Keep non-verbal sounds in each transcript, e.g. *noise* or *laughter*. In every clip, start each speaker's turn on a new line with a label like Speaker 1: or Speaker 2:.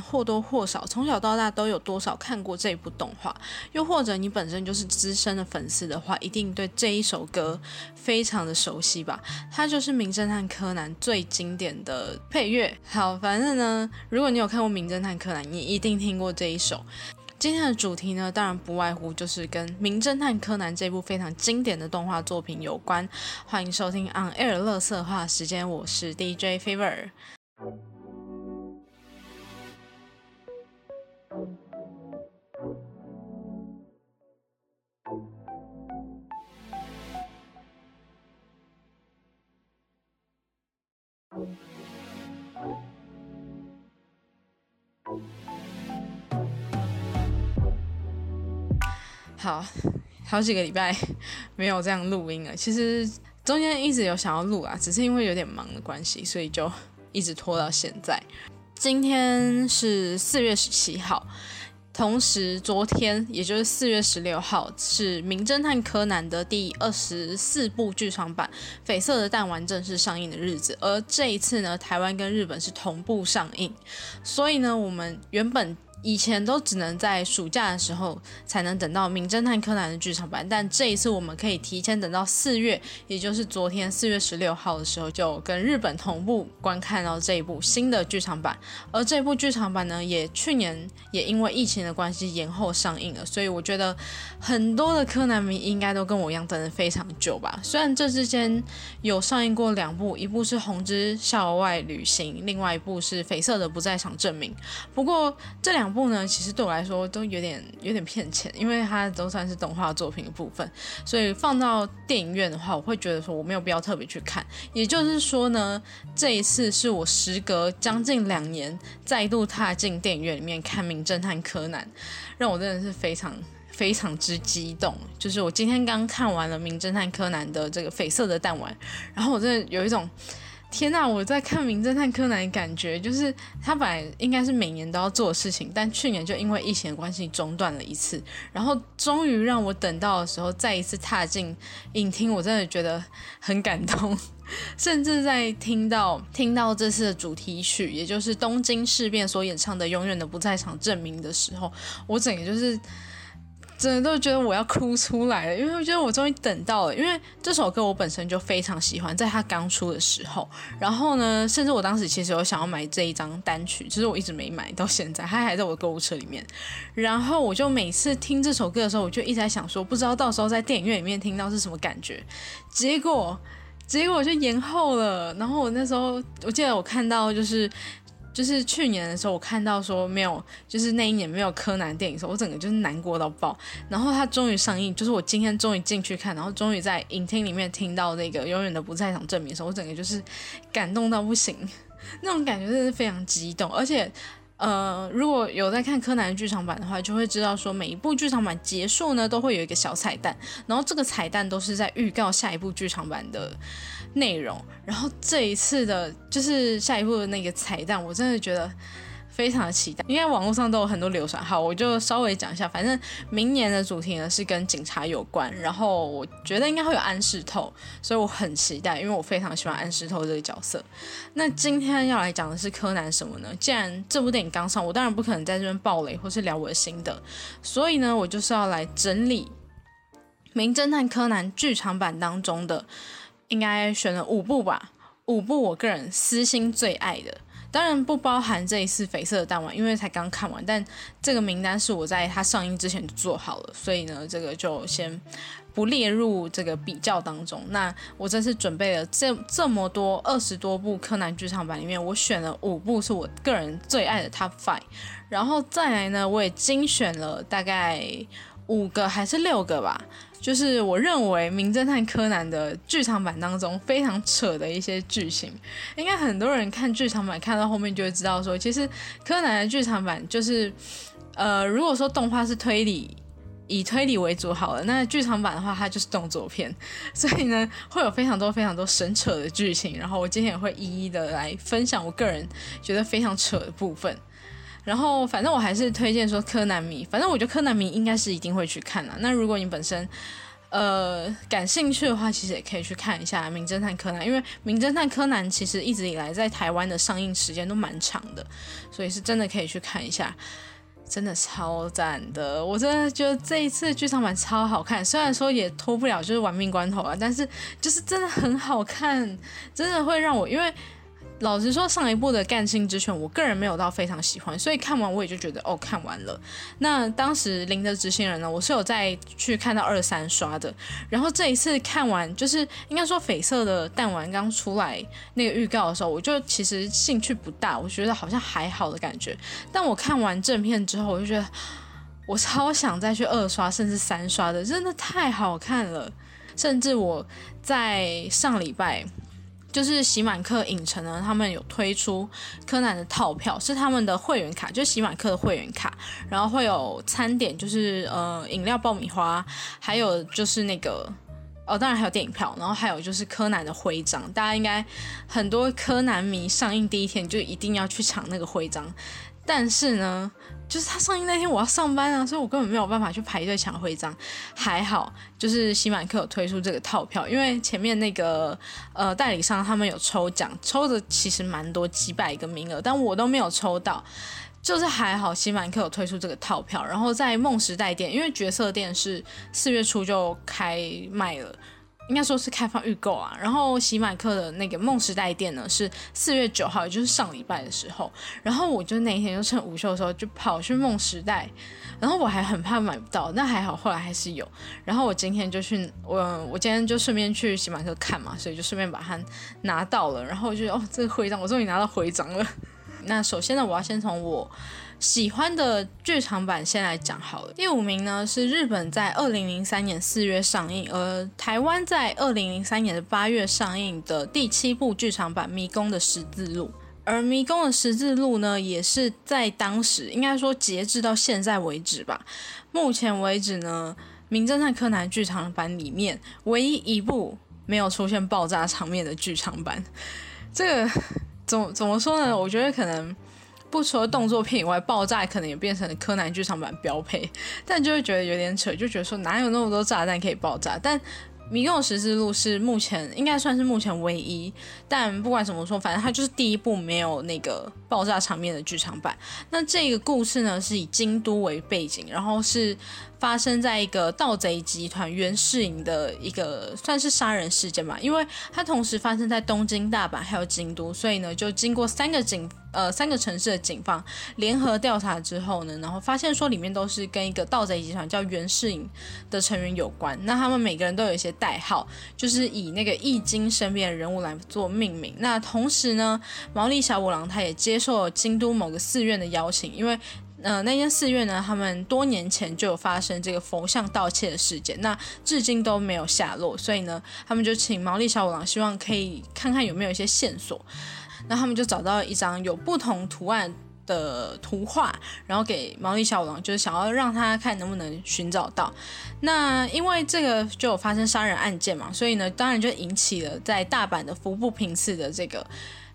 Speaker 1: 或多或少从小到大都有多少看过这部动画，又或者你本身就是资深的粉丝的话，一定对这一首歌非常的熟悉吧？它就是《名侦探柯南》最经典的配乐。好，反正呢，如果你有看过《名侦探柯南》，你一定听过这一首。今天的主题呢，当然不外乎就是跟《名侦探柯南》这部非常经典的动画作品有关。欢迎收听《On Air 乐色话时间》，我是 DJ Fever。好好几个礼拜没有这样录音了，其实中间一直有想要录啊，只是因为有点忙的关系，所以就一直拖到现在。今天是四月十七号，同时昨天也就是四月十六号是《名侦探柯南》的第二十四部剧场版《绯色的弹丸》正式上映的日子，而这一次呢，台湾跟日本是同步上映，所以呢，我们原本。以前都只能在暑假的时候才能等到《名侦探柯南》的剧场版，但这一次我们可以提前等到四月，也就是昨天四月十六号的时候，就跟日本同步观看到这一部新的剧场版。而这部剧场版呢，也去年也因为疫情的关系延后上映了，所以我觉得很多的柯南迷应该都跟我一样等了非常久吧。虽然这之间有上映过两部，一部是《红之校外旅行》，另外一部是《绯色的不在场证明》，不过这两。部呢，其实对我来说都有点有点骗钱，因为它都算是动画作品的部分，所以放到电影院的话，我会觉得说我没有必要特别去看。也就是说呢，这一次是我时隔将近两年再度踏进电影院里面看《名侦探柯南》，让我真的是非常非常之激动。就是我今天刚看完了《名侦探柯南》的这个绯色的弹丸，然后我真的有一种。天呐！我在看《名侦探柯南》，感觉就是他本来应该是每年都要做的事情，但去年就因为疫情的关系中断了一次。然后终于让我等到的时候，再一次踏进影厅，我真的觉得很感动。*laughs* 甚至在听到听到这次的主题曲，也就是东京事变所演唱的《永远的不在场证明》的时候，我整个就是。真的都觉得我要哭出来了，因为我觉得我终于等到了。因为这首歌我本身就非常喜欢，在它刚出的时候，然后呢，甚至我当时其实有想要买这一张单曲，其实我一直没买到现在，它还在我的购物车里面。然后我就每次听这首歌的时候，我就一直在想说，不知道到时候在电影院里面听到是什么感觉。结果，结果就延后了。然后我那时候，我记得我看到就是。就是去年的时候，我看到说没有，就是那一年没有柯南电影的时候，我整个就是难过到爆。然后它终于上映，就是我今天终于进去看，然后终于在影厅里面听到那个永远的不在场证明的时候，我整个就是感动到不行，*laughs* 那种感觉真的是非常激动，而且。呃，如果有在看柯南剧场版的话，就会知道说每一部剧场版结束呢，都会有一个小彩蛋，然后这个彩蛋都是在预告下一部剧场版的内容。然后这一次的，就是下一部的那个彩蛋，我真的觉得。非常的期待，应该网络上都有很多流传。好，我就稍微讲一下。反正明年的主题呢是跟警察有关，然后我觉得应该会有安室透，所以我很期待，因为我非常喜欢安室透这个角色。那今天要来讲的是柯南什么呢？既然这部电影刚上，我当然不可能在这边爆雷或是聊我的心得，所以呢，我就是要来整理《名侦探柯南》剧场版当中的，应该选了五部吧，五部我个人私心最爱的。当然不包含这一次绯色的弹丸，因为才刚看完。但这个名单是我在它上映之前就做好了，所以呢，这个就先不列入这个比较当中。那我这次准备了这这么多二十多部柯南剧场版里面，我选了五部是我个人最爱的 Top Five，然后再来呢，我也精选了大概五个还是六个吧。就是我认为《名侦探柯南》的剧场版当中非常扯的一些剧情，应该很多人看剧场版看到后面就会知道，说其实柯南的剧场版就是，呃，如果说动画是推理，以推理为主好了，那剧场版的话它就是动作片，所以呢会有非常多非常多神扯的剧情，然后我今天也会一一的来分享我个人觉得非常扯的部分。然后，反正我还是推荐说柯南迷，反正我觉得柯南迷应该是一定会去看的。那如果你本身，呃感兴趣的话，其实也可以去看一下《名侦探柯南》，因为《名侦探柯南》其实一直以来在台湾的上映时间都蛮长的，所以是真的可以去看一下。真的超赞的，我真的觉得这一次剧场版超好看。虽然说也脱不了就是玩命关头啊，但是就是真的很好看，真的会让我因为。老实说，上一部的《干性之犬》，我个人没有到非常喜欢，所以看完我也就觉得哦，看完了。那当时《零的执行人》呢，我是有再去看到二三刷的。然后这一次看完，就是应该说绯色的弹丸刚出来那个预告的时候，我就其实兴趣不大，我觉得好像还好的感觉。但我看完正片之后，我就觉得我超想再去二刷甚至三刷的，真的太好看了。甚至我在上礼拜。就是喜满客影城呢，他们有推出柯南的套票，是他们的会员卡，就是喜满客的会员卡，然后会有餐点，就是呃饮料爆米花，还有就是那个哦，当然还有电影票，然后还有就是柯南的徽章，大家应该很多柯南迷上映第一天就一定要去抢那个徽章，但是呢。就是他上映那天我要上班啊，所以我根本没有办法去排队抢徽章。还好，就是喜满客有推出这个套票，因为前面那个呃代理商他们有抽奖，抽的其实蛮多几百个名额，但我都没有抽到。就是还好，喜满客有推出这个套票，然后在梦时代店，因为角色店是四月初就开卖了。应该说是开放预购啊，然后喜满客的那个梦时代店呢是四月九号，也就是上礼拜的时候，然后我就那一天就趁午休的时候就跑去梦时代，然后我还很怕买不到，但还好后来还是有，然后我今天就去我我今天就顺便去喜满客看嘛，所以就顺便把它拿到了，然后我就哦这个徽章我终于拿到徽章了，*laughs* 那首先呢我要先从我。喜欢的剧场版先来讲好了。第五名呢是日本在二零零三年四月上映，而台湾在二零零三年的八月上映的第七部剧场版《迷宫的十字路》。而《迷宫的十字路》呢，也是在当时应该说截至到现在为止吧，目前为止呢，《名侦探柯南》剧场版里面唯一一部没有出现爆炸场面的剧场版。这个怎么怎么说呢？我觉得可能。不除了动作片以外，爆炸可能也变成了柯南剧场版标配，但就会觉得有点扯，就觉得说哪有那么多炸弹可以爆炸？但《迷宫十字路》是目前应该算是目前唯一，但不管怎么说，反正它就是第一部没有那个爆炸场面的剧场版。那这个故事呢，是以京都为背景，然后是。发生在一个盗贼集团袁世营的一个算是杀人事件吧，因为它同时发生在东京、大阪还有京都，所以呢，就经过三个警呃三个城市的警方联合调查之后呢，然后发现说里面都是跟一个盗贼集团叫袁世营的成员有关。那他们每个人都有一些代号，就是以那个易经身边的人物来做命名。那同时呢，毛利小五郎他也接受了京都某个寺院的邀请，因为。呃，那间寺院呢，他们多年前就有发生这个佛像盗窃的事件，那至今都没有下落，所以呢，他们就请毛利小五郎，希望可以看看有没有一些线索。那他们就找到一张有不同图案的图画，然后给毛利小五郎，就是想要让他看能不能寻找到。那因为这个就有发生杀人案件嘛，所以呢，当然就引起了在大阪的服部平次的这个。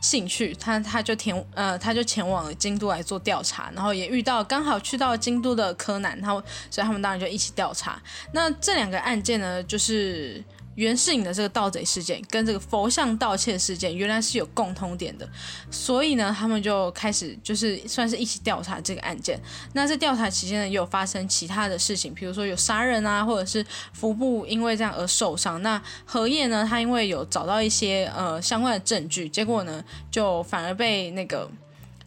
Speaker 1: 兴趣，他他就前呃，他就前往了京都来做调查，然后也遇到刚好去到京都的柯南，然后所以他们当然就一起调查。那这两个案件呢，就是。袁世颖的这个盗贼事件跟这个佛像盗窃事件原来是有共通点的，所以呢，他们就开始就是算是一起调查这个案件。那在调查期间呢，也有发生其他的事情，比如说有杀人啊，或者是腹部因为这样而受伤。那荷叶呢，他因为有找到一些呃相关的证据，结果呢，就反而被那个。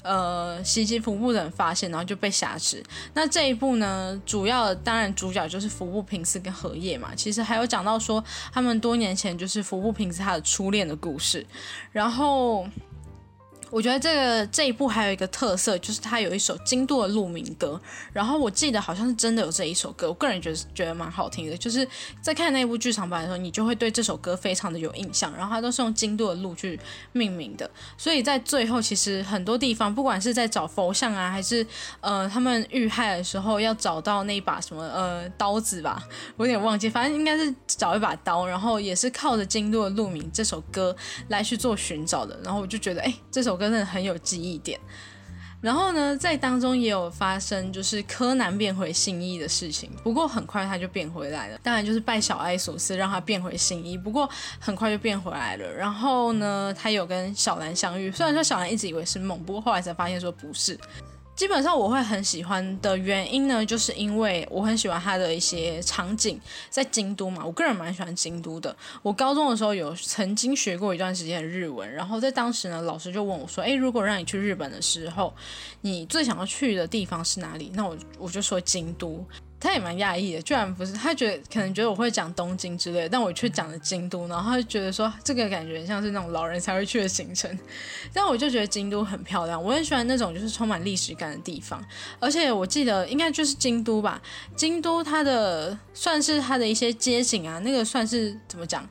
Speaker 1: 呃，袭击服部的人发现，然后就被挟持。那这一部呢，主要当然主角就是服部平次跟荷叶嘛。其实还有讲到说，他们多年前就是服部平次他的初恋的故事，然后。我觉得这个这一部还有一个特色，就是它有一首京都的鹿鸣歌，然后我记得好像是真的有这一首歌，我个人觉得觉得蛮好听的。就是在看那部剧场版的时候，你就会对这首歌非常的有印象。然后它都是用京都的鹿去命名的，所以在最后其实很多地方，不管是在找佛像啊，还是呃他们遇害的时候要找到那把什么呃刀子吧，我有点忘记，反正应该是找一把刀，然后也是靠着京都的鹿鸣这首歌来去做寻找的。然后我就觉得，哎，这首。真的很有记忆点。然后呢，在当中也有发生就是柯南变回新一的事情，不过很快他就变回来了。当然就是拜小爱所赐，让他变回新一，不过很快就变回来了。然后呢，他有跟小兰相遇，虽然说小兰一直以为是梦，不过后来才发现说不是。基本上我会很喜欢的原因呢，就是因为我很喜欢它的一些场景，在京都嘛，我个人蛮喜欢京都的。我高中的时候有曾经学过一段时间的日文，然后在当时呢，老师就问我说：“诶，如果让你去日本的时候，你最想要去的地方是哪里？”那我我就说京都。他也蛮讶异的，居然不是他觉得可能觉得我会讲东京之类，但我却讲了京都，然后他就觉得说这个感觉像是那种老人才会去的行程，*laughs* 但我就觉得京都很漂亮，我很喜欢那种就是充满历史感的地方，而且我记得应该就是京都吧，京都它的算是它的一些街景啊，那个算是怎么讲？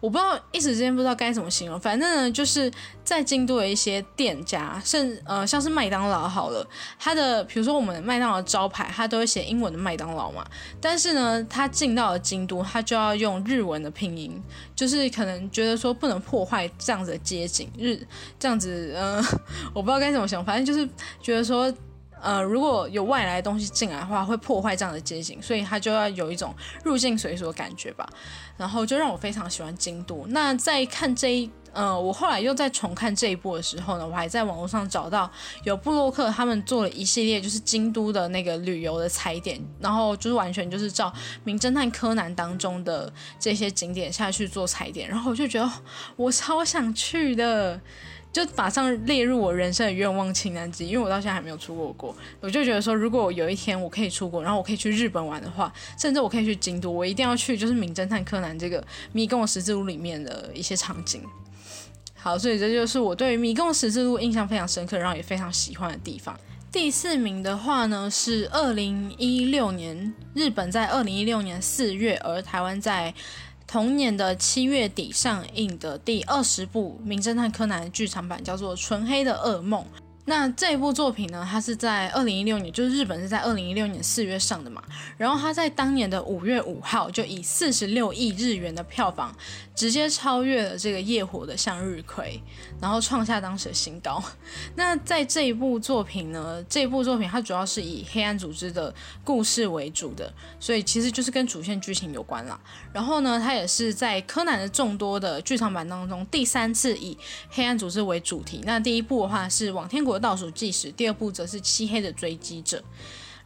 Speaker 1: 我不知道一时之间不知道该怎么形容，反正呢，就是在京都的一些店家，甚呃像是麦当劳好了，它的比如说我们麦当劳招牌，它都会写英文的麦当劳嘛，但是呢，它进到了京都，它就要用日文的拼音，就是可能觉得说不能破坏这样子的街景，日这样子，呃，*laughs* 我不知道该怎么想，反正就是觉得说。呃，如果有外来的东西进来的话，会破坏这样的街景，所以它就要有一种入境随俗的感觉吧。然后就让我非常喜欢京都。那在看这一，呃，我后来又在重看这一部的时候呢，我还在网络上找到有布洛克他们做了一系列就是京都的那个旅游的踩点，然后就是完全就是照《名侦探柯南》当中的这些景点下去做踩点，然后我就觉得我超想去的。就马上列入我人生的愿望清单之一，因为我到现在还没有出过国。我就觉得说，如果我有一天我可以出国，然后我可以去日本玩的话，甚至我可以去京都，我一定要去，就是《名侦探柯南》这个迷宫十字路里面的一些场景。好，所以这就是我对迷宫十字路印象非常深刻，然后也非常喜欢的地方。第四名的话呢，是二零一六年日本在二零一六年四月，而台湾在。同年的七月底上映的第二十部《名侦探柯南》剧场版，叫做《纯黑的噩梦》。那这部作品呢，它是在二零一六年，就是日本是在二零一六年四月上的嘛。然后它在当年的五月五号，就以四十六亿日元的票房，直接超越了这个《夜火》的向日葵，然后创下当时的新高。*laughs* 那在这一部作品呢，这部作品它主要是以黑暗组织的故事为主的，所以其实就是跟主线剧情有关啦。然后呢，它也是在柯南的众多的剧场版当中第三次以黑暗组织为主题。那第一部的话是往天国。倒数计时，第二部则是漆黑的追击者。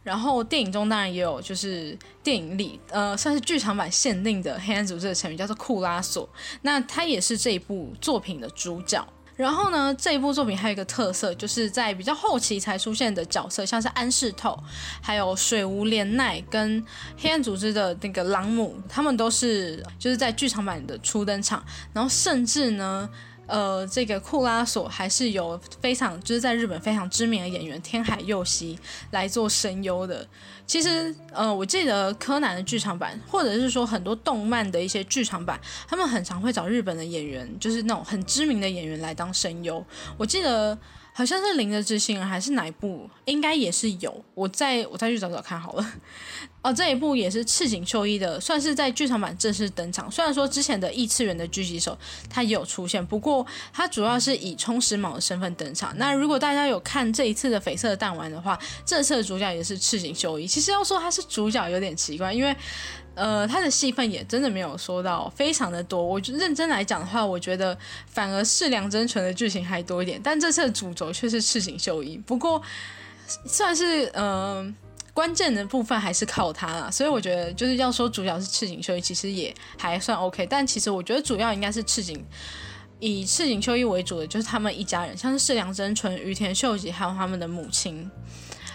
Speaker 1: 然后电影中当然也有，就是电影里呃算是剧场版限定的黑暗组织的成员叫做库拉索，那他也是这一部作品的主角。然后呢，这一部作品还有一个特色，就是在比较后期才出现的角色，像是安室透、还有水无怜奈跟黑暗组织的那个朗姆，他们都是就是在剧场版的初登场。然后甚至呢。呃，这个库拉索还是有非常就是在日本非常知名的演员天海佑希来做声优的。其实，呃，我记得柯南的剧场版，或者是说很多动漫的一些剧场版，他们很常会找日本的演员，就是那种很知名的演员来当声优。我记得。好像是《零的自信》还是哪一部？应该也是有，我再我再去找找看好了。*laughs* 哦，这一部也是赤井秀一的，算是在剧场版正式登场。虽然说之前的异次元的狙击手他也有出现，不过他主要是以充实卯的身份登场。那如果大家有看这一次的绯色弹丸的话，这次的主角也是赤井秀一。其实要说他是主角有点奇怪，因为。呃，他的戏份也真的没有说到非常的多。我认真来讲的话，我觉得反而是梁真纯的剧情还多一点。但这次的主轴却是赤井秀一，不过算是呃关键的部分还是靠他啦。所以我觉得就是要说主角是赤井秀一，其实也还算 OK。但其实我觉得主要应该是赤井以赤井秀一为主的，就是他们一家人，像是世良真纯、羽田秀吉，还有他们的母亲。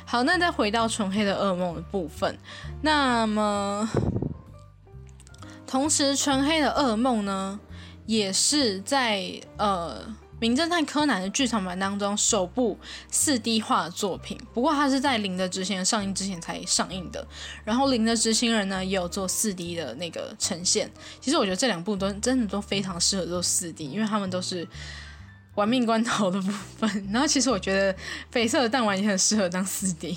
Speaker 1: 好，那再回到纯黑的噩梦的部分，那么。同时，《纯黑的噩梦》呢，也是在呃《名侦探柯南》的剧场版当中首部四 D 化的作品。不过，它是在《零的执行人》上映之前才上映的。然后，《零的执行人》呢，也有做四 D 的那个呈现。其实，我觉得这两部都真的都非常适合做四 D，因为他们都是玩命关头的部分。然后，其实我觉得《绯色的弹丸》也很适合当四 D。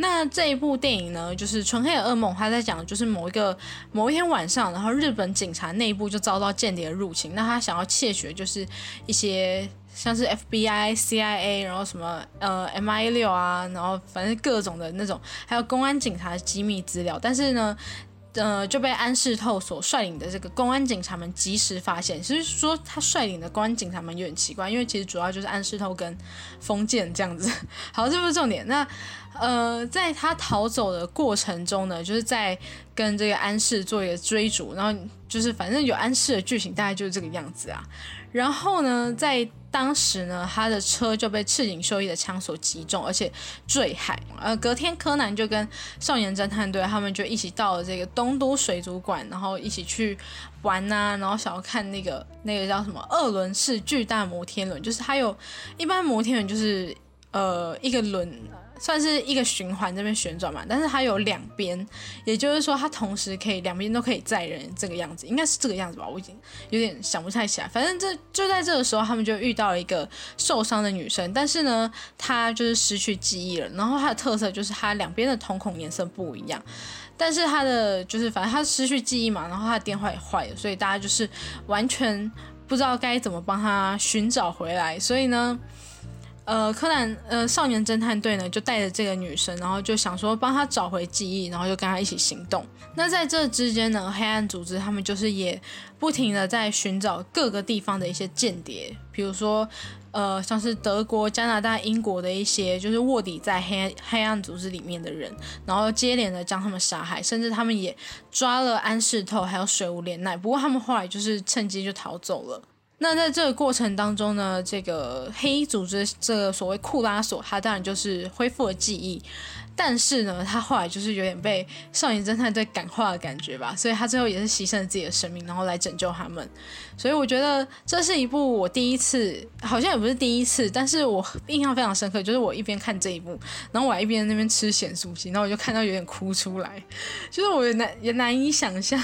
Speaker 1: 那这一部电影呢，就是《纯黑的噩梦》，他在讲就是某一个某一天晚上，然后日本警察内部就遭到间谍入侵，那他想要窃取的就是一些像是 FBI、CIA，然后什么呃 MI 六啊，然后反正各种的那种，还有公安警察机密资料，但是呢。呃，就被安室透所率领的这个公安警察们及时发现。其实说他率领的公安警察们有点奇怪，因为其实主要就是安室透跟封建这样子。好，这不是重点。那 *laughs* 呃，在他逃走的过程中呢，就是在跟这个安室做一个追逐，然后就是反正有安室的剧情大概就是这个样子啊。然后呢，在当时呢，他的车就被赤井秀一的枪所击中，而且坠海。呃，隔天柯南就跟少年侦探队他们就一起到了这个东都水族馆，然后一起去玩呐，然后想要看那个那个叫什么二轮式巨大摩天轮，就是它有一般摩天轮就是呃一个轮。算是一个循环这边旋转嘛，但是它有两边，也就是说它同时可以两边都可以载人这个样子，应该是这个样子吧，我已经有点想不太起来。反正这就在这个时候，他们就遇到了一个受伤的女生，但是呢，她就是失去记忆了。然后她的特色就是她两边的瞳孔颜色不一样，但是她的就是反正她失去记忆嘛，然后她的电话也坏了，所以大家就是完全不知道该怎么帮她寻找回来，所以呢。呃，柯南呃，少年侦探队呢就带着这个女生，然后就想说帮她找回记忆，然后就跟她一起行动。那在这之间呢，黑暗组织他们就是也不停的在寻找各个地方的一些间谍，比如说呃，像是德国、加拿大、英国的一些就是卧底在黑黑暗组织里面的人，然后接连的将他们杀害，甚至他们也抓了安室透还有水无怜奈，不过他们后来就是趁机就逃走了。那在这个过程当中呢，这个黑衣组织这个所谓库拉索，他当然就是恢复了记忆。但是呢，他后来就是有点被少年侦探队感化的感觉吧，所以他最后也是牺牲了自己的生命，然后来拯救他们。所以我觉得这是一部我第一次，好像也不是第一次，但是我印象非常深刻，就是我一边看这一部，然后我还一边那边吃咸酥鸡，然后我就看到有点哭出来，就是我也难也难以想象。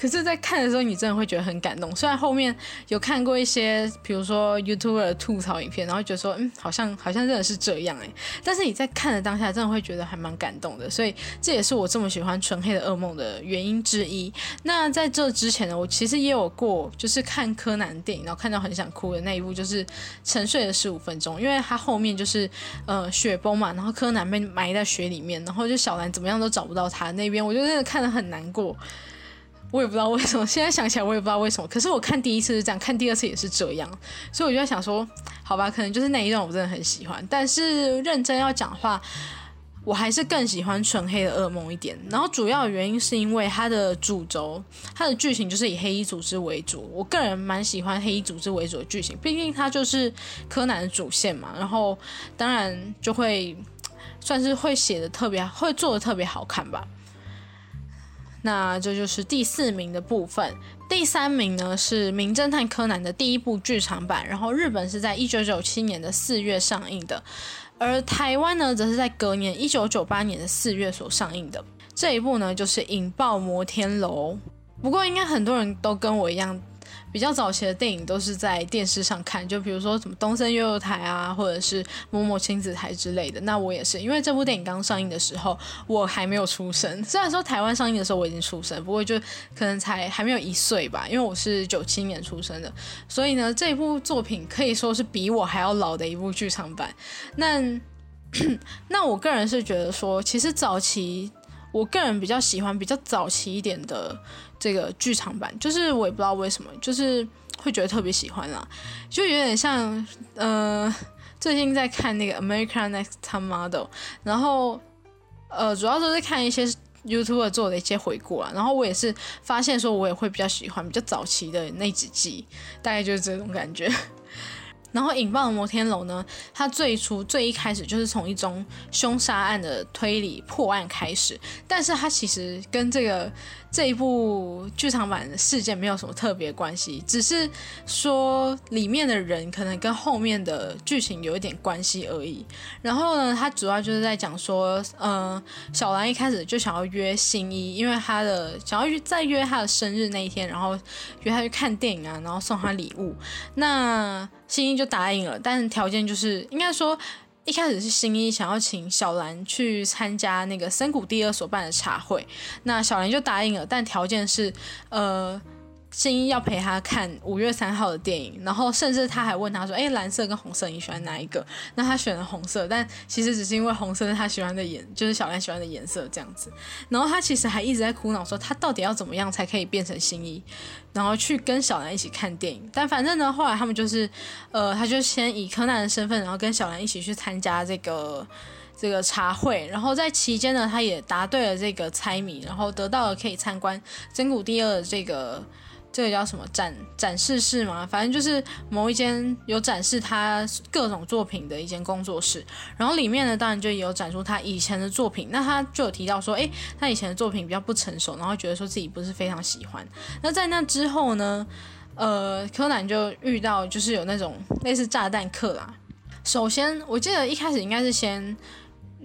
Speaker 1: 可是，在看的时候，你真的会觉得很感动。虽然后面有看过一些，比如说 YouTube 的吐槽影片，然后觉得说，嗯，好像好像真的是这样哎，但是你在看的当下，真的会觉得。还蛮感动的，所以这也是我这么喜欢《纯黑的噩梦》的原因之一。那在这之前呢，我其实也有过，就是看柯南电影，然后看到很想哭的那一部，就是《沉睡的十五分钟》，因为它后面就是呃雪崩嘛，然后柯南被埋在雪里面，然后就小兰怎么样都找不到他那边，我就真的看得很难过。我也不知道为什么，现在想起来我也不知道为什么。可是我看第一次是这样，看第二次也是这样，所以我就在想说，好吧，可能就是那一段我真的很喜欢。但是认真要讲话。我还是更喜欢纯黑的噩梦一点，然后主要原因是因为它的主轴，它的剧情就是以黑衣组织为主。我个人蛮喜欢黑衣组织为主的剧情，毕竟它就是柯南的主线嘛。然后当然就会算是会写的特别，会做的特别好看吧。那这就是第四名的部分，第三名呢是《名侦探柯南》的第一部剧场版，然后日本是在一九九七年的四月上映的。而台湾呢，则是在隔年一九九八年的四月所上映的这一部呢，就是《引爆摩天楼》。不过，应该很多人都跟我一样。比较早期的电影都是在电视上看，就比如说什么东森幼幼台啊，或者是某某亲子台之类的。那我也是，因为这部电影刚上映的时候，我还没有出生。虽然说台湾上映的时候我已经出生，不过就可能才还没有一岁吧，因为我是九七年出生的。所以呢，这部作品可以说是比我还要老的一部剧场版。那 *clears throat* 那我个人是觉得说，其实早期我个人比较喜欢比较早期一点的。这个剧场版就是我也不知道为什么，就是会觉得特别喜欢啦，就有点像呃，最近在看那个《American Next Top Model》，然后呃，主要都是看一些 YouTube 做的一些回顾啊，然后我也是发现说，我也会比较喜欢比较早期的那几季，大概就是这种感觉。然后引爆的摩天楼呢，它最初最一开始就是从一宗凶杀案的推理破案开始，但是它其实跟这个。这一部剧场版的事件没有什么特别关系，只是说里面的人可能跟后面的剧情有一点关系而已。然后呢，它主要就是在讲说，嗯，小兰一开始就想要约新一，因为他的想要约在约他的生日那一天，然后约他去看电影啊，然后送他礼物。那新一就答应了，但是条件就是应该说。一开始是新一想要请小兰去参加那个森谷第二所办的茶会，那小兰就答应了，但条件是，呃。新一要陪他看五月三号的电影，然后甚至他还问他说：“哎，蓝色跟红色你喜欢哪一个？”那他选了红色，但其实只是因为红色是他喜欢的颜，就是小兰喜欢的颜色这样子。然后他其实还一直在苦恼说，他到底要怎么样才可以变成新一，然后去跟小兰一起看电影。但反正呢，后来他们就是，呃，他就先以柯南的身份，然后跟小兰一起去参加这个这个茶会。然后在期间呢，他也答对了这个猜谜，然后得到了可以参观真古第二的这个。这个叫什么展展示室吗？反正就是某一间有展示他各种作品的一间工作室，然后里面呢，当然就有展出他以前的作品。那他就有提到说，诶，他以前的作品比较不成熟，然后觉得说自己不是非常喜欢。那在那之后呢，呃，柯南就遇到就是有那种类似炸弹客啦。首先，我记得一开始应该是先。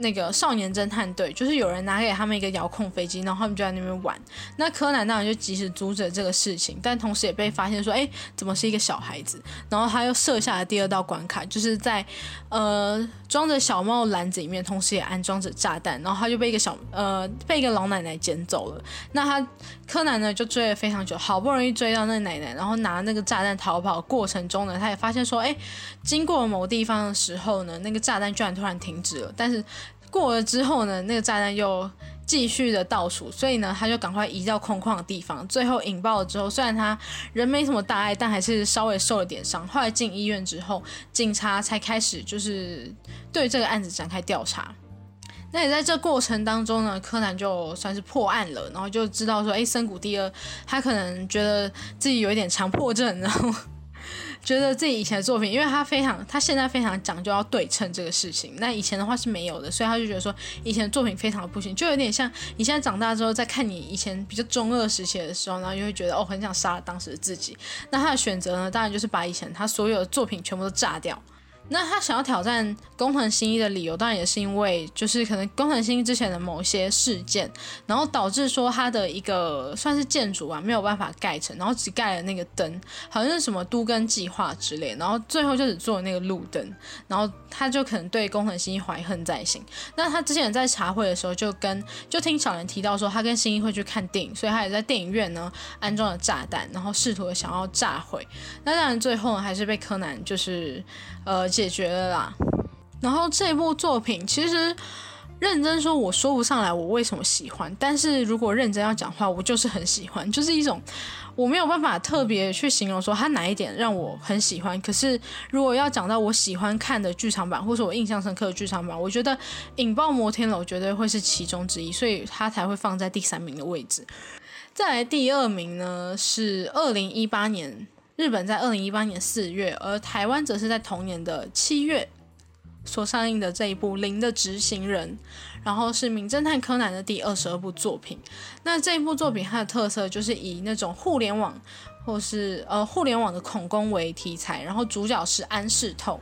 Speaker 1: 那个少年侦探队就是有人拿给他们一个遥控飞机，然后他们就在那边玩。那柯南当然就及时阻止了这个事情，但同时也被发现说，哎，怎么是一个小孩子？然后他又设下了第二道关卡，就是在呃装着小猫篮子里面，同时也安装着炸弹，然后他就被一个小呃被一个老奶奶捡走了。那他柯南呢就追了非常久，好不容易追到那奶奶，然后拿那个炸弹逃跑过程中呢，他也发现说，哎，经过某地方的时候呢，那个炸弹居然突然停止了，但是。过了之后呢，那个炸弹又继续的倒数，所以呢，他就赶快移到空旷的地方。最后引爆了之后，虽然他人没什么大碍，但还是稍微受了点伤。后来进医院之后，警察才开始就是对这个案子展开调查。那也在这过程当中呢，柯南就算是破案了，然后就知道说，哎，森谷第二他可能觉得自己有一点强迫症，然后。觉得自己以前的作品，因为他非常，他现在非常讲究要对称这个事情。那以前的话是没有的，所以他就觉得说以前的作品非常的不行，就有点像你现在长大之后再看你以前比较中二时期的时候，然后就会觉得哦，很想杀了当时的自己。那他的选择呢，当然就是把以前他所有的作品全部都炸掉。那他想要挑战工藤新一的理由，当然也是因为，就是可能工藤新一之前的某些事件，然后导致说他的一个算是建筑吧没有办法盖成，然后只盖了那个灯，好像是什么都根计划之类，然后最后就只做了那个路灯，然后他就可能对工藤新一怀恨在心。那他之前在茶会的时候就跟就听小兰提到说，他跟新一会去看电影，所以他也在电影院呢安装了炸弹，然后试图想要炸毁。那当然最后还是被柯南就是。呃，解决了啦。然后这部作品其实认真说，我说不上来我为什么喜欢。但是如果认真要讲话，我就是很喜欢，就是一种我没有办法特别去形容说它哪一点让我很喜欢。可是如果要讲到我喜欢看的剧场版，或者我印象深刻的剧场版，我觉得《引爆摩天楼》绝对会是其中之一，所以它才会放在第三名的位置。再来第二名呢，是二零一八年。日本在二零一八年四月，而台湾则是在同年的七月所上映的这一部《零的执行人》，然后是名侦探柯南的第二十二部作品。那这一部作品它的特色就是以那种互联网或是呃互联网的恐攻为题材，然后主角是安室透，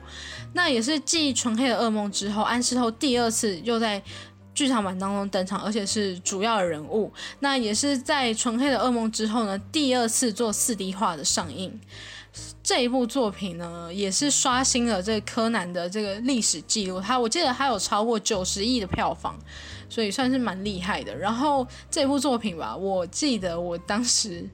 Speaker 1: 那也是继《纯黑的噩梦》之后，安室透第二次又在。剧场版当中登场，而且是主要的人物。那也是在《纯黑的噩梦》之后呢，第二次做四 D 化的上映。这一部作品呢，也是刷新了这柯南的这个历史记录。他我记得它有超过九十亿的票房，所以算是蛮厉害的。然后这部作品吧，我记得我当时。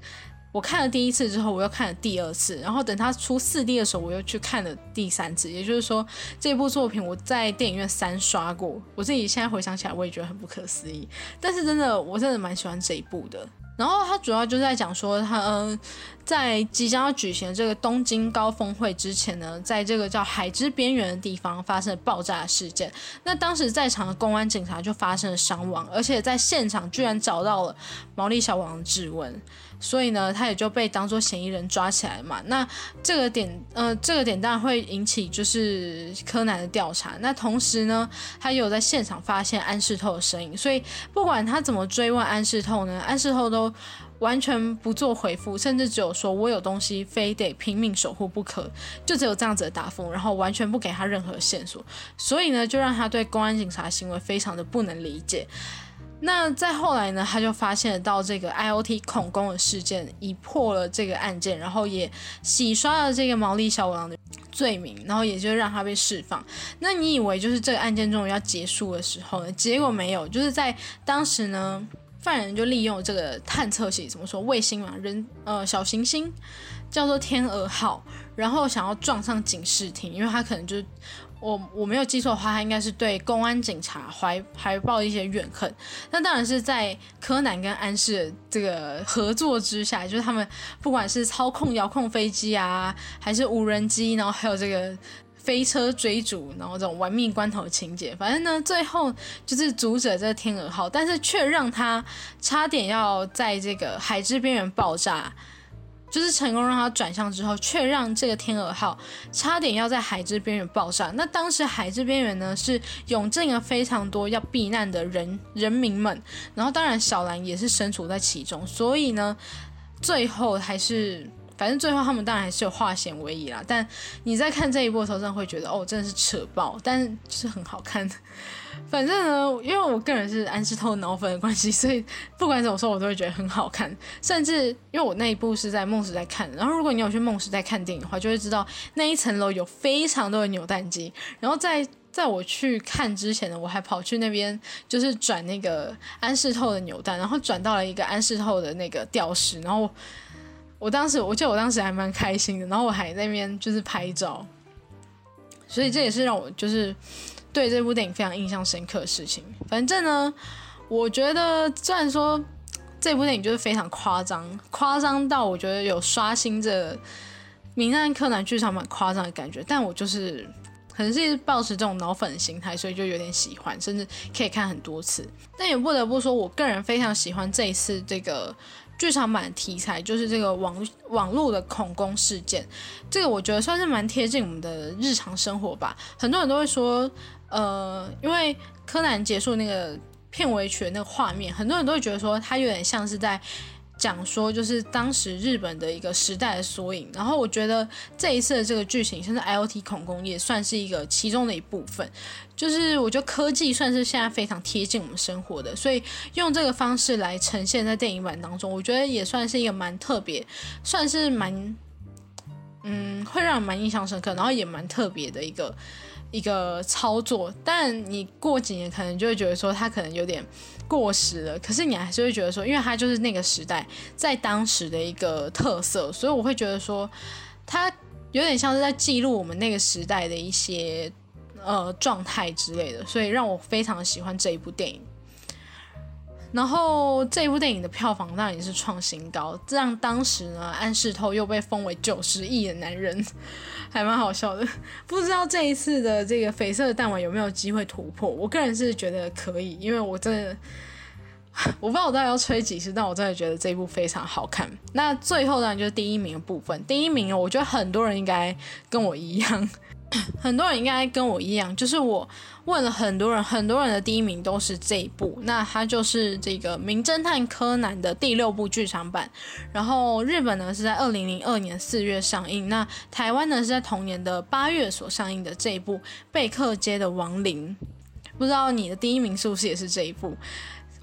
Speaker 1: 我看了第一次之后，我又看了第二次，然后等它出四 D 的时候，我又去看了第三次。也就是说，这部作品我在电影院三刷过。我自己现在回想起来，我也觉得很不可思议。但是真的，我真的蛮喜欢这一部的。然后他主要就在讲说，他，在即将要举行这个东京高峰会之前呢，在这个叫海之边缘的地方发生了爆炸事件。那当时在场的公安警察就发生了伤亡，而且在现场居然找到了毛利小王的指纹。所以呢，他也就被当做嫌疑人抓起来嘛。那这个点，呃，这个点当然会引起就是柯南的调查。那同时呢，他有在现场发现安室透的身影。所以不管他怎么追问安室透呢，安室透都完全不做回复，甚至只有说我有东西非得拼命守护不可，就只有这样子的答复，然后完全不给他任何线索。所以呢，就让他对公安警察行为非常的不能理解。那再后来呢，他就发现到这个 IOT 恐攻的事件，已破了这个案件，然后也洗刷了这个毛利小五郎的罪名，然后也就让他被释放。那你以为就是这个案件终于要结束的时候呢？结果没有，就是在当时呢，犯人就利用这个探测器，怎么说卫星嘛，人呃小行星叫做天鹅号，然后想要撞上警视厅，因为他可能就。我我没有记错的话，他应该是对公安警察怀怀抱一些怨恨。那当然是在柯南跟安室这个合作之下，就是他们不管是操控遥控飞机啊，还是无人机，然后还有这个飞车追逐，然后这种玩命关头情节，反正呢，最后就是阻止了这个天鹅号，但是却让他差点要在这个海之边缘爆炸。就是成功让它转向之后，却让这个天鹅号差点要在海之边缘爆炸。那当时海之边缘呢，是涌进了非常多要避难的人人民们，然后当然小兰也是身处在其中，所以呢，最后还是。反正最后他们当然还是有化险为夷啦，但你在看这一部的时候，真的会觉得哦，真的是扯爆，但就是很好看的。反正呢，因为我个人是安室透脑粉的关系，所以不管怎么说，我都会觉得很好看。甚至因为我那一部是在梦时代看，然后如果你有去梦时代看电影的话，就会知道那一层楼有非常多的扭蛋机。然后在在我去看之前呢，我还跑去那边就是转那个安室透的扭蛋，然后转到了一个安室透的那个吊饰，然后。我当时，我记得我当时还蛮开心的，然后我还在那边就是拍照，所以这也是让我就是对这部电影非常印象深刻的事情。反正呢，我觉得虽然说这部电影就是非常夸张，夸张到我觉得有刷新这《名侦探柯南》剧场版夸张的感觉，但我就是可能是抱持这种脑粉的心态，所以就有点喜欢，甚至可以看很多次。但也不得不说，我个人非常喜欢这一次这个。剧场版题材就是这个网网络的恐攻事件，这个我觉得算是蛮贴近我们的日常生活吧。很多人都会说，呃，因为柯南结束那个片尾曲的那个画面，很多人都会觉得说，它有点像是在。讲说就是当时日本的一个时代的缩影，然后我觉得这一次的这个剧情，甚至 IOT 恐攻也算是一个其中的一部分。就是我觉得科技算是现在非常贴近我们生活的，所以用这个方式来呈现在电影版当中，我觉得也算是一个蛮特别，算是蛮嗯会让人蛮印象深刻，然后也蛮特别的一个一个操作。但你过几年可能就会觉得说它可能有点。过时了，可是你还是会觉得说，因为它就是那个时代在当时的一个特色，所以我会觉得说，它有点像是在记录我们那个时代的一些呃状态之类的，所以让我非常喜欢这一部电影。然后这部电影的票房当然也是创新高，这样当时呢，安室透又被封为九十亿的男人，还蛮好笑的。不知道这一次的这个绯色的弹丸有没有机会突破？我个人是觉得可以，因为我真的我不知道我到底要吹几次，但我真的觉得这一部非常好看。那最后呢，就是第一名的部分，第一名我觉得很多人应该跟我一样。*coughs* 很多人应该跟我一样，就是我问了很多人，很多人的第一名都是这一部，那它就是这个《名侦探柯南》的第六部剧场版。然后日本呢是在二零零二年四月上映，那台湾呢是在同年的八月所上映的这一部《贝克街的亡灵》。不知道你的第一名是不是也是这一部？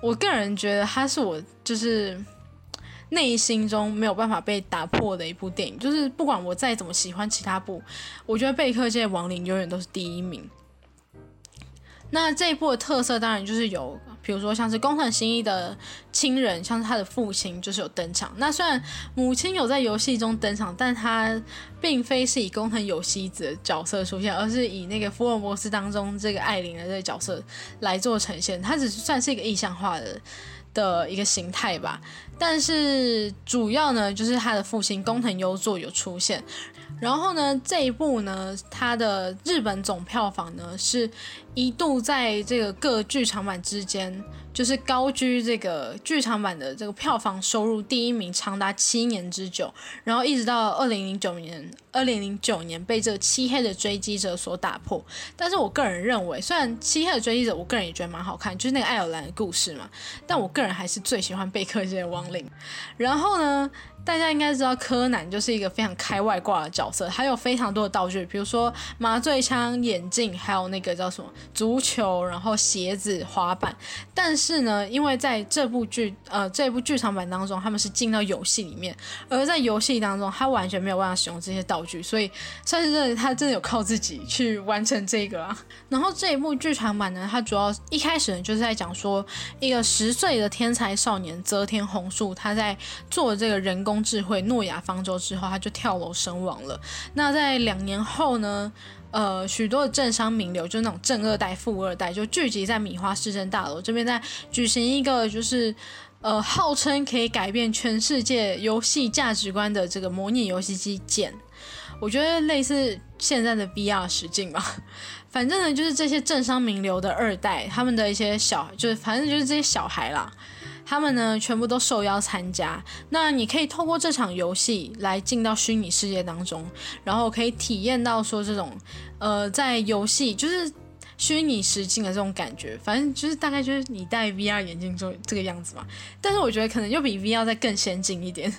Speaker 1: 我个人觉得它是我就是。内心中没有办法被打破的一部电影，就是不管我再怎么喜欢其他部，我觉得《贝克街亡灵》永远都是第一名。那这一部的特色当然就是有，比如说像是工藤新一的亲人，像是他的父亲就是有登场。那虽然母亲有在游戏中登场，但他并非是以工藤有希子的角色出现，而是以那个福尔摩斯当中这个艾琳的这个角色来做呈现。他只是算是一个意象化的。的一个形态吧，但是主要呢，就是他的父亲工藤优作有出现。然后呢，这一部呢，它的日本总票房呢，是一度在这个各剧场版之间，就是高居这个剧场版的这个票房收入第一名，长达七年之久。然后一直到二零零九年，二零零九年被这个漆黑的追击者所打破。但是我个人认为，虽然漆黑的追击者，我个人也觉得蛮好看，就是那个爱尔兰的故事嘛，但我个个人还是最喜欢贝克街的亡灵。然后呢？大家应该知道，柯南就是一个非常开外挂的角色，他有非常多的道具，比如说麻醉枪、眼镜，还有那个叫什么足球，然后鞋子、滑板。但是呢，因为在这部剧呃这部剧场版当中，他们是进到游戏里面，而在游戏当中，他完全没有办法使用这些道具，所以算是真的他真的有靠自己去完成这个啊。然后这一部剧场版呢，它主要一开始呢就是在讲说一个十岁的天才少年泽田弘树，他在做这个人工。工智慧诺亚方舟之后，他就跳楼身亡了。那在两年后呢？呃，许多的政商名流，就那种正二代、富二代，就聚集在米花市政大楼这边，在举行一个就是呃，号称可以改变全世界游戏价值观的这个模拟游戏机剑。我觉得类似现在的 VR 实境吧。反正呢，就是这些政商名流的二代，他们的一些小，就是反正就是这些小孩啦。他们呢，全部都受邀参加。那你可以透过这场游戏来进到虚拟世界当中，然后可以体验到说这种，呃，在游戏就是虚拟实境的这种感觉。反正就是大概就是你戴 VR 眼镜就这个样子嘛。但是我觉得可能又比 VR 再更先进一点。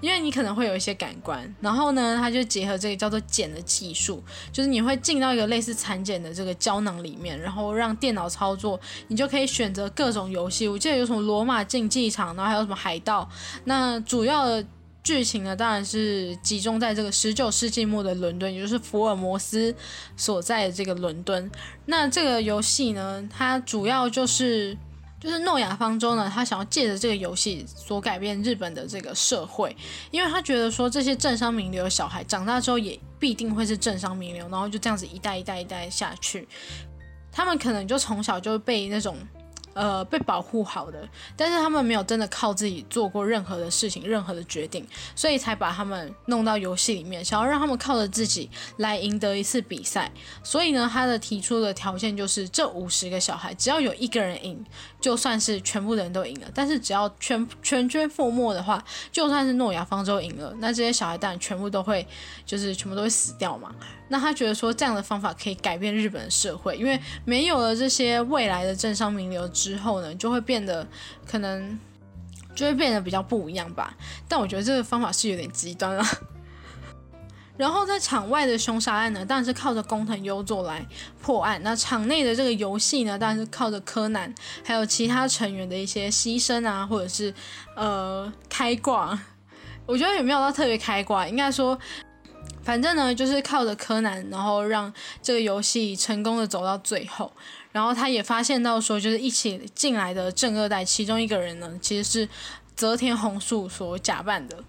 Speaker 1: 因为你可能会有一些感官，然后呢，它就结合这个叫做茧的技术，就是你会进到一个类似蚕茧的这个胶囊里面，然后让电脑操作，你就可以选择各种游戏。我记得有什么罗马竞技场，然后还有什么海盗。那主要的剧情呢，当然是集中在这个十九世纪末的伦敦，也就是福尔摩斯所在的这个伦敦。那这个游戏呢，它主要就是。就是诺亚方舟呢，他想要借着这个游戏所改变日本的这个社会，因为他觉得说这些政商名流的小孩长大之后也必定会是政商名流，然后就这样子一代一代一代下去，他们可能就从小就被那种。呃，被保护好的，但是他们没有真的靠自己做过任何的事情、任何的决定，所以才把他们弄到游戏里面，想要让他们靠着自己来赢得一次比赛。所以呢，他的提出的条件就是，这五十个小孩只要有一个人赢，就算是全部的人都赢了。但是只要全全军覆没的话，就算是诺亚方舟赢了，那这些小孩当然全部都会，就是全部都会死掉嘛。*laughs* 那他觉得说这样的方法可以改变日本的社会，因为没有了这些未来的政商名流之后呢，就会变得可能就会变得比较不一样吧。但我觉得这个方法是有点极端了。*laughs* 然后在场外的凶杀案呢，当然是靠着工藤优作来破案。那场内的这个游戏呢，当然是靠着柯南还有其他成员的一些牺牲啊，或者是呃开挂。我觉得也没有到特别开挂，应该说。反正呢，就是靠着柯南，然后让这个游戏成功的走到最后。然后他也发现到说，就是一起进来的正二代，其中一个人呢，其实是泽田红树所假扮的。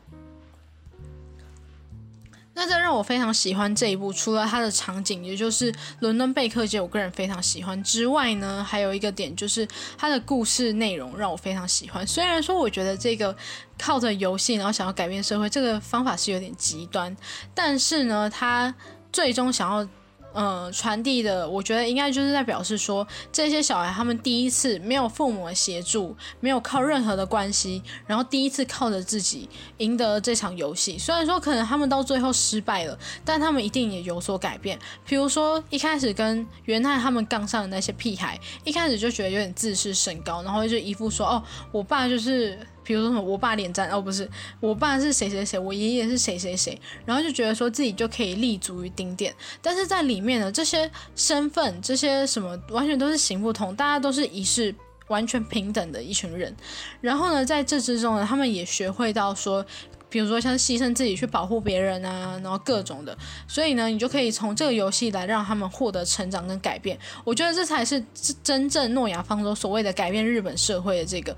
Speaker 1: 那这让我非常喜欢这一部，除了它的场景，也就是伦敦贝克街，我个人非常喜欢之外呢，还有一个点就是它的故事内容让我非常喜欢。虽然说我觉得这个靠着游戏然后想要改变社会这个方法是有点极端，但是呢，它最终想要。呃，传递的，我觉得应该就是在表示说，这些小孩他们第一次没有父母的协助，没有靠任何的关系，然后第一次靠着自己赢得这场游戏。虽然说可能他们到最后失败了，但他们一定也有所改变。比如说一开始跟元太他们杠上的那些屁孩，一开始就觉得有点自视甚高，然后就一副说：“哦，我爸就是。”比如说什么我爸连战哦不是我爸是谁谁谁我爷爷是谁谁谁，然后就觉得说自己就可以立足于顶点，但是在里面呢这些身份这些什么完全都是行不通，大家都是一视完全平等的一群人，然后呢在这之中呢他们也学会到说，比如说像牺牲自己去保护别人啊，然后各种的，所以呢你就可以从这个游戏来让他们获得成长跟改变，我觉得这才是真正诺亚方舟所谓的改变日本社会的这个。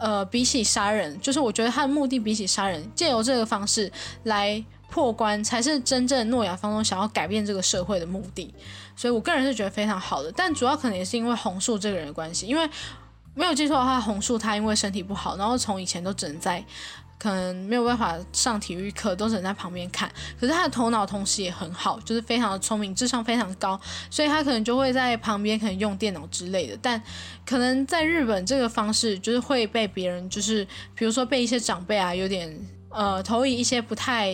Speaker 1: 呃，比起杀人，就是我觉得他的目的比起杀人，借由这个方式来破关，才是真正诺亚方舟想要改变这个社会的目的。所以我个人是觉得非常好的，但主要可能也是因为红树这个人的关系，因为没有记错的话，红树他因为身体不好，然后从以前都只能在。可能没有办法上体育课，都只能在旁边看。可是他的头脑同时也很好，就是非常的聪明，智商非常高，所以他可能就会在旁边可能用电脑之类的。但可能在日本这个方式就是会被别人就是比如说被一些长辈啊有点呃投以一些不太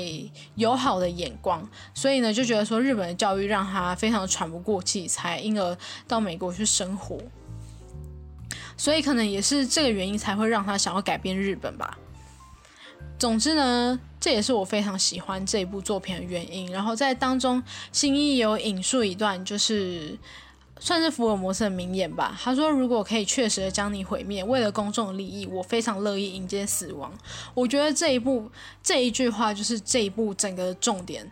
Speaker 1: 友好的眼光，所以呢就觉得说日本的教育让他非常的喘不过气，才因而到美国去生活。所以可能也是这个原因才会让他想要改变日本吧。总之呢，这也是我非常喜欢这部作品的原因。然后在当中，新一有引述一段，就是算是福尔摩斯的名言吧。他说：“如果可以确实的将你毁灭，为了公众利益，我非常乐意迎接死亡。”我觉得这一部这一句话就是这一部整个重点。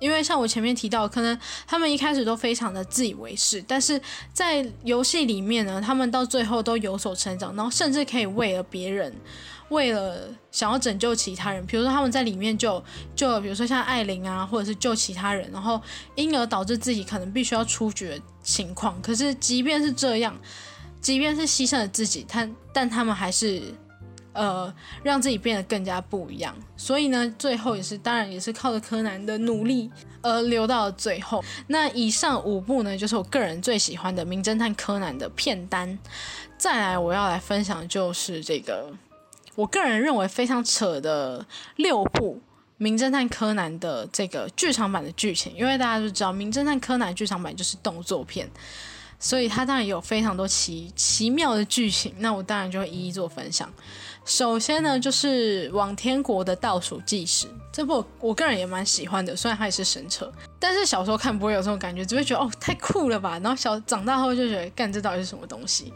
Speaker 1: 因为像我前面提到，可能他们一开始都非常的自以为是，但是在游戏里面呢，他们到最后都有所成长，然后甚至可以为了别人。为了想要拯救其他人，比如说他们在里面就就比如说像艾琳啊，或者是救其他人，然后因而导致自己可能必须要出局的情况。可是即便是这样，即便是牺牲了自己，他但他们还是呃让自己变得更加不一样。所以呢，最后也是当然也是靠着柯南的努力而留到了最后。那以上五部呢，就是我个人最喜欢的《名侦探柯南》的片单。再来，我要来分享就是这个。我个人认为非常扯的六部《名侦探柯南》的这个剧场版的剧情，因为大家都知道《名侦探柯南》剧场版就是动作片，所以它当然有非常多奇奇妙的剧情。那我当然就会一一做分享。首先呢，就是《往天国的倒数计时》这部，我个人也蛮喜欢的，虽然它也是神扯，但是小时候看不会有这种感觉，只会觉得哦太酷了吧。然后小长大后就觉得，干这到底是什么东西？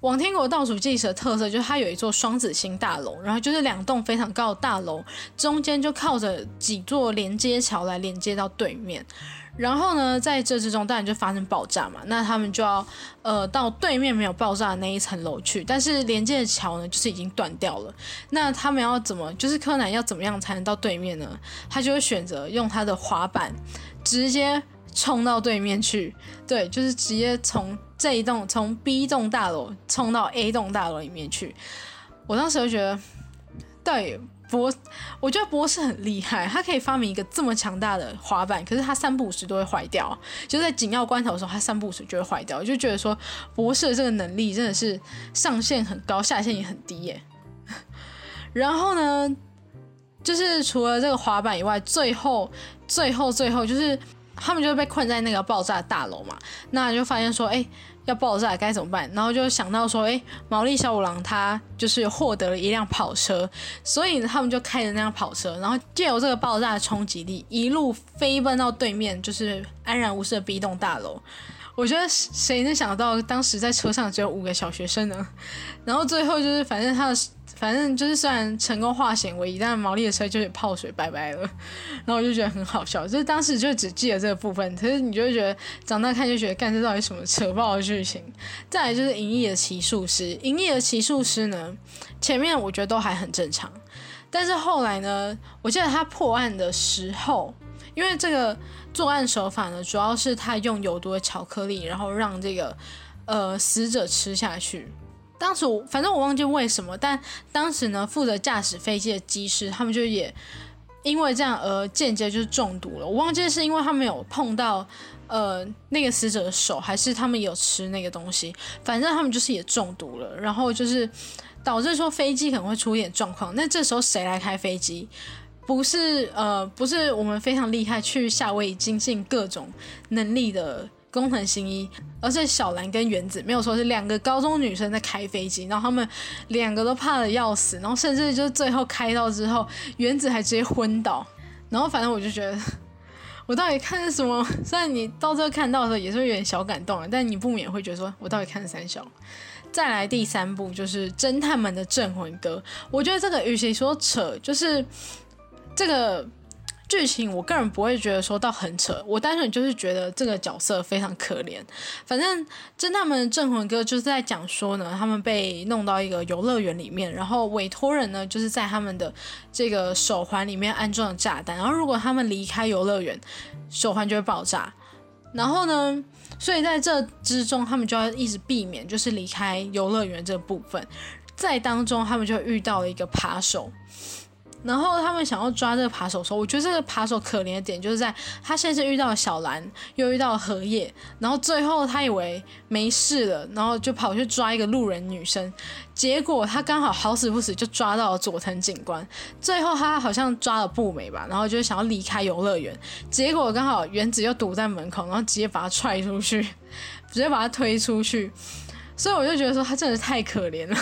Speaker 1: 往天国倒数计时的特色就是它有一座双子星大楼，然后就是两栋非常高的大楼，中间就靠着几座连接桥来连接到对面。然后呢，在这之中当然就发生爆炸嘛，那他们就要呃到对面没有爆炸的那一层楼去，但是连接的桥呢就是已经断掉了。那他们要怎么，就是柯南要怎么样才能到对面呢？他就会选择用他的滑板直接冲到对面去，对，就是直接从。这一栋从 B 栋大楼冲到 A 栋大楼里面去，我当时就觉得，对博，我觉得博士很厉害，他可以发明一个这么强大的滑板，可是他三不五时都会坏掉，就在紧要关头的时候，他三不五时就会坏掉，我就觉得说博士的这个能力真的是上限很高，下限也很低耶。*laughs* 然后呢，就是除了这个滑板以外，最后最后最后就是。他们就被困在那个爆炸大楼嘛，那就发现说，哎，要爆炸该怎么办？然后就想到说，哎，毛利小五郎他就是获得了一辆跑车，所以他们就开着那辆跑车，然后借由这个爆炸的冲击力，一路飞奔到对面，就是安然无事的 B 栋大楼。我觉得谁能想到当时在车上只有五个小学生呢？然后最后就是反正他的。反正就是虽然成功化险为夷，但毛利的车就是泡水拜拜了。*laughs* 然后我就觉得很好笑，就是当时就只记得这个部分，可是你就会觉得长大看就觉得干这到底什么扯爆的剧情。再来就是银翼的骑术师，银翼的骑术师呢，前面我觉得都还很正常，但是后来呢，我记得他破案的时候，因为这个作案手法呢，主要是他用有毒的巧克力，然后让这个呃死者吃下去。当时我反正我忘记为什么，但当时呢，负责驾驶飞机的机师他们就也因为这样而间接就是中毒了。我忘记是因为他们有碰到呃那个死者的手，还是他们有吃那个东西，反正他们就是也中毒了，然后就是导致说飞机可能会出现状况。那这时候谁来开飞机？不是呃不是我们非常厉害去夏威夷精进各种能力的。工藤新一，而且小兰跟原子没有说是两个高中女生在开飞机，然后他们两个都怕的要死，然后甚至就是最后开到之后，原子还直接昏倒，然后反正我就觉得，我到底看什么？虽然你到这看到的时候也是有点小感动了，但你不免会觉得说我到底看了三小。再来第三部就是侦探们的镇魂歌，我觉得这个与其说扯，就是这个。剧情我个人不会觉得说到很扯，我单纯就是觉得这个角色非常可怜。反正侦探们镇魂歌就是在讲说呢，他们被弄到一个游乐园里面，然后委托人呢就是在他们的这个手环里面安装了炸弹，然后如果他们离开游乐园，手环就会爆炸。然后呢，所以在这之中，他们就要一直避免就是离开游乐园这部分，在当中他们就遇到了一个扒手。然后他们想要抓这个扒手的时候，我觉得这个扒手可怜的点就是在他先是遇到了小兰，又遇到了荷叶，然后最后他以为没事了，然后就跑去抓一个路人女生，结果他刚好好死不死就抓到了佐藤警官，最后他好像抓了步美吧，然后就想要离开游乐园，结果刚好原子又堵在门口，然后直接把他踹出去，直接把他推出去。所以我就觉得说他真的是太可怜了。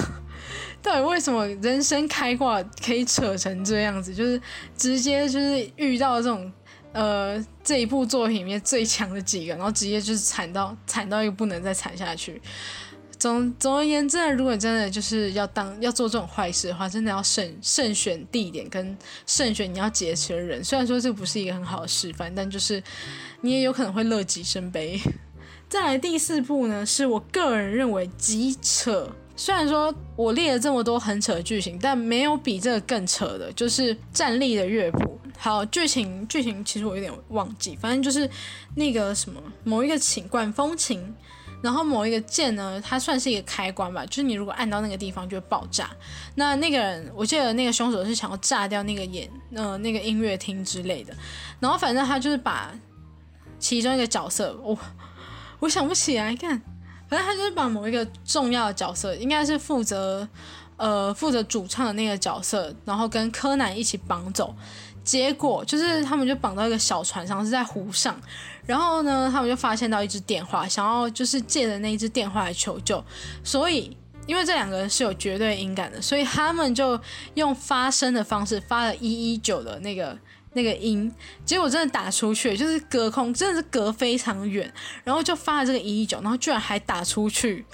Speaker 1: 到底为什么人生开挂可以扯成这样子？就是直接就是遇到这种呃这一部作品里面最强的几个，然后直接就是惨到惨到一个不能再惨下去。总总而言之，如果真的就是要当要做这种坏事的话，真的要慎慎选地点跟慎选你要劫持的人。虽然说这不是一个很好的示范，但就是你也有可能会乐极生悲。*laughs* 再来第四部呢，是我个人认为极扯。虽然说我列了这么多很扯的剧情，但没有比这个更扯的，就是站立的乐谱。好，剧情剧情其实我有点忘记，反正就是那个什么某一个琴管风琴，然后某一个键呢，它算是一个开关吧，就是你如果按到那个地方就会爆炸。那那个人，我记得那个凶手是想要炸掉那个演呃那个音乐厅之类的，然后反正他就是把其中一个角色，我我想不起来，看。反正他就是把某一个重要的角色，应该是负责，呃，负责主唱的那个角色，然后跟柯南一起绑走。结果就是他们就绑到一个小船上，是在湖上。然后呢，他们就发现到一只电话，想要就是借着那一只电话来求救。所以，因为这两个人是有绝对音感的，所以他们就用发声的方式发了一一九的那个。那个音，结果真的打出去，就是隔空，真的是隔非常远，然后就发了这个一一九，然后居然还打出去，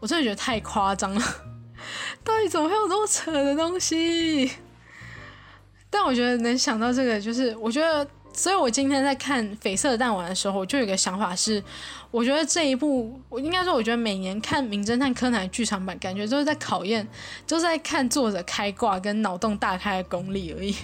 Speaker 1: 我真的觉得太夸张了，*laughs* 到底怎么会有这么扯的东西？但我觉得能想到这个，就是我觉得，所以我今天在看《绯色的弹丸》的时候，我就有个想法是，我觉得这一部，我应该说，我觉得每年看《名侦探柯南》剧场版，感觉都是在考验，都在看作者开挂跟脑洞大开的功力而已。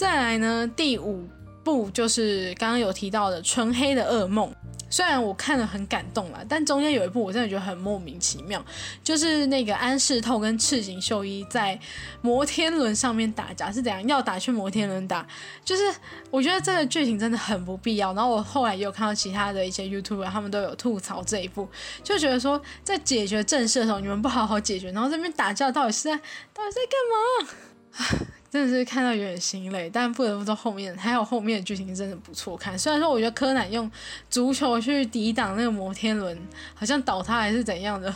Speaker 1: 再来呢，第五部就是刚刚有提到的《纯黑的噩梦》。虽然我看了很感动啦，但中间有一部我真的觉得很莫名其妙，就是那个安室透跟赤井秀一在摩天轮上面打架，是怎样要打去摩天轮打？就是我觉得这个剧情真的很不必要。然后我后来也有看到其他的一些 YouTuber，他们都有吐槽这一部，就觉得说在解决正事的时候你们不好好解决，然后这边打架到底是在到底在干嘛？真的是看到有点心累，但不得不说后面还有后面的剧情真的不错看。虽然说我觉得柯南用足球去抵挡那个摩天轮，好像倒塌还是怎样的。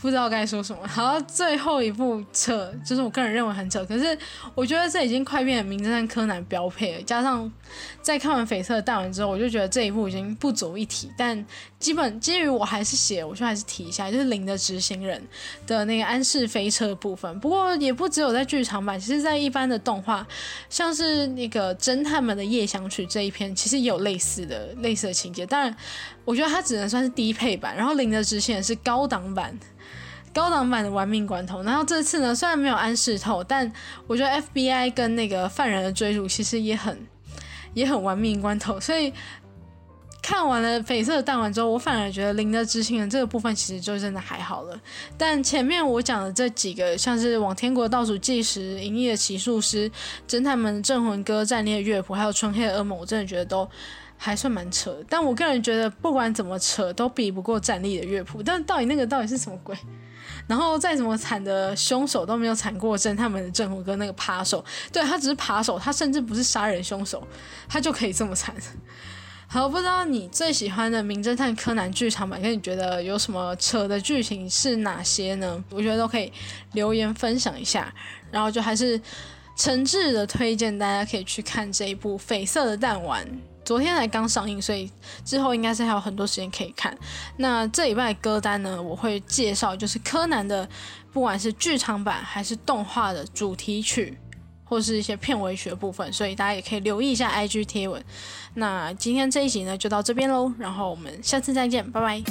Speaker 1: 不知道该说什么。好，最后一部扯，就是我个人认为很扯，可是我觉得这已经快变成名侦探柯南标配了。加上在看完绯色弹完之后，我就觉得这一部已经不足一提。但基本基于我还是写，我就还是提一下，就是零的执行人的那个安室飞车部分。不过也不只有在剧场版，其实在一般的动画，像是那个侦探们的夜想曲这一篇，其实也有类似的类似的情节。当然，我觉得它只能算是低配版，然后零的执行人是高档版。高档版的玩命关头，然后这次呢，虽然没有安室透，但我觉得 FBI 跟那个犯人的追逐其实也很也很玩命关头，所以看完了绯色弹丸之后，我反而觉得零的执行人这个部分其实就真的还好了。但前面我讲的这几个，像是往天国倒数计时、营业的起诉师、侦探们镇魂歌、战列乐谱，还有纯黑的噩梦，我真的觉得都还算蛮扯。但我个人觉得，不管怎么扯，都比不过战力的乐谱。但到底那个到底是什么鬼？然后再怎么惨的凶手都没有惨过侦探们的正虎哥那个扒手，对他只是扒手，他甚至不是杀人凶手，他就可以这么惨。好，不知道你最喜欢的名侦探柯南剧场版，跟你觉得有什么扯的剧情是哪些呢？我觉得都可以留言分享一下。然后就还是诚挚的推荐大家可以去看这一部《绯色的弹丸》。昨天才刚上映，所以之后应该是还有很多时间可以看。那这礼拜歌单呢，我会介绍就是柯南的，不管是剧场版还是动画的主题曲，或是一些片尾曲的部分，所以大家也可以留意一下 IG 贴文。那今天这一集呢，就到这边喽，然后我们下次再见，拜拜。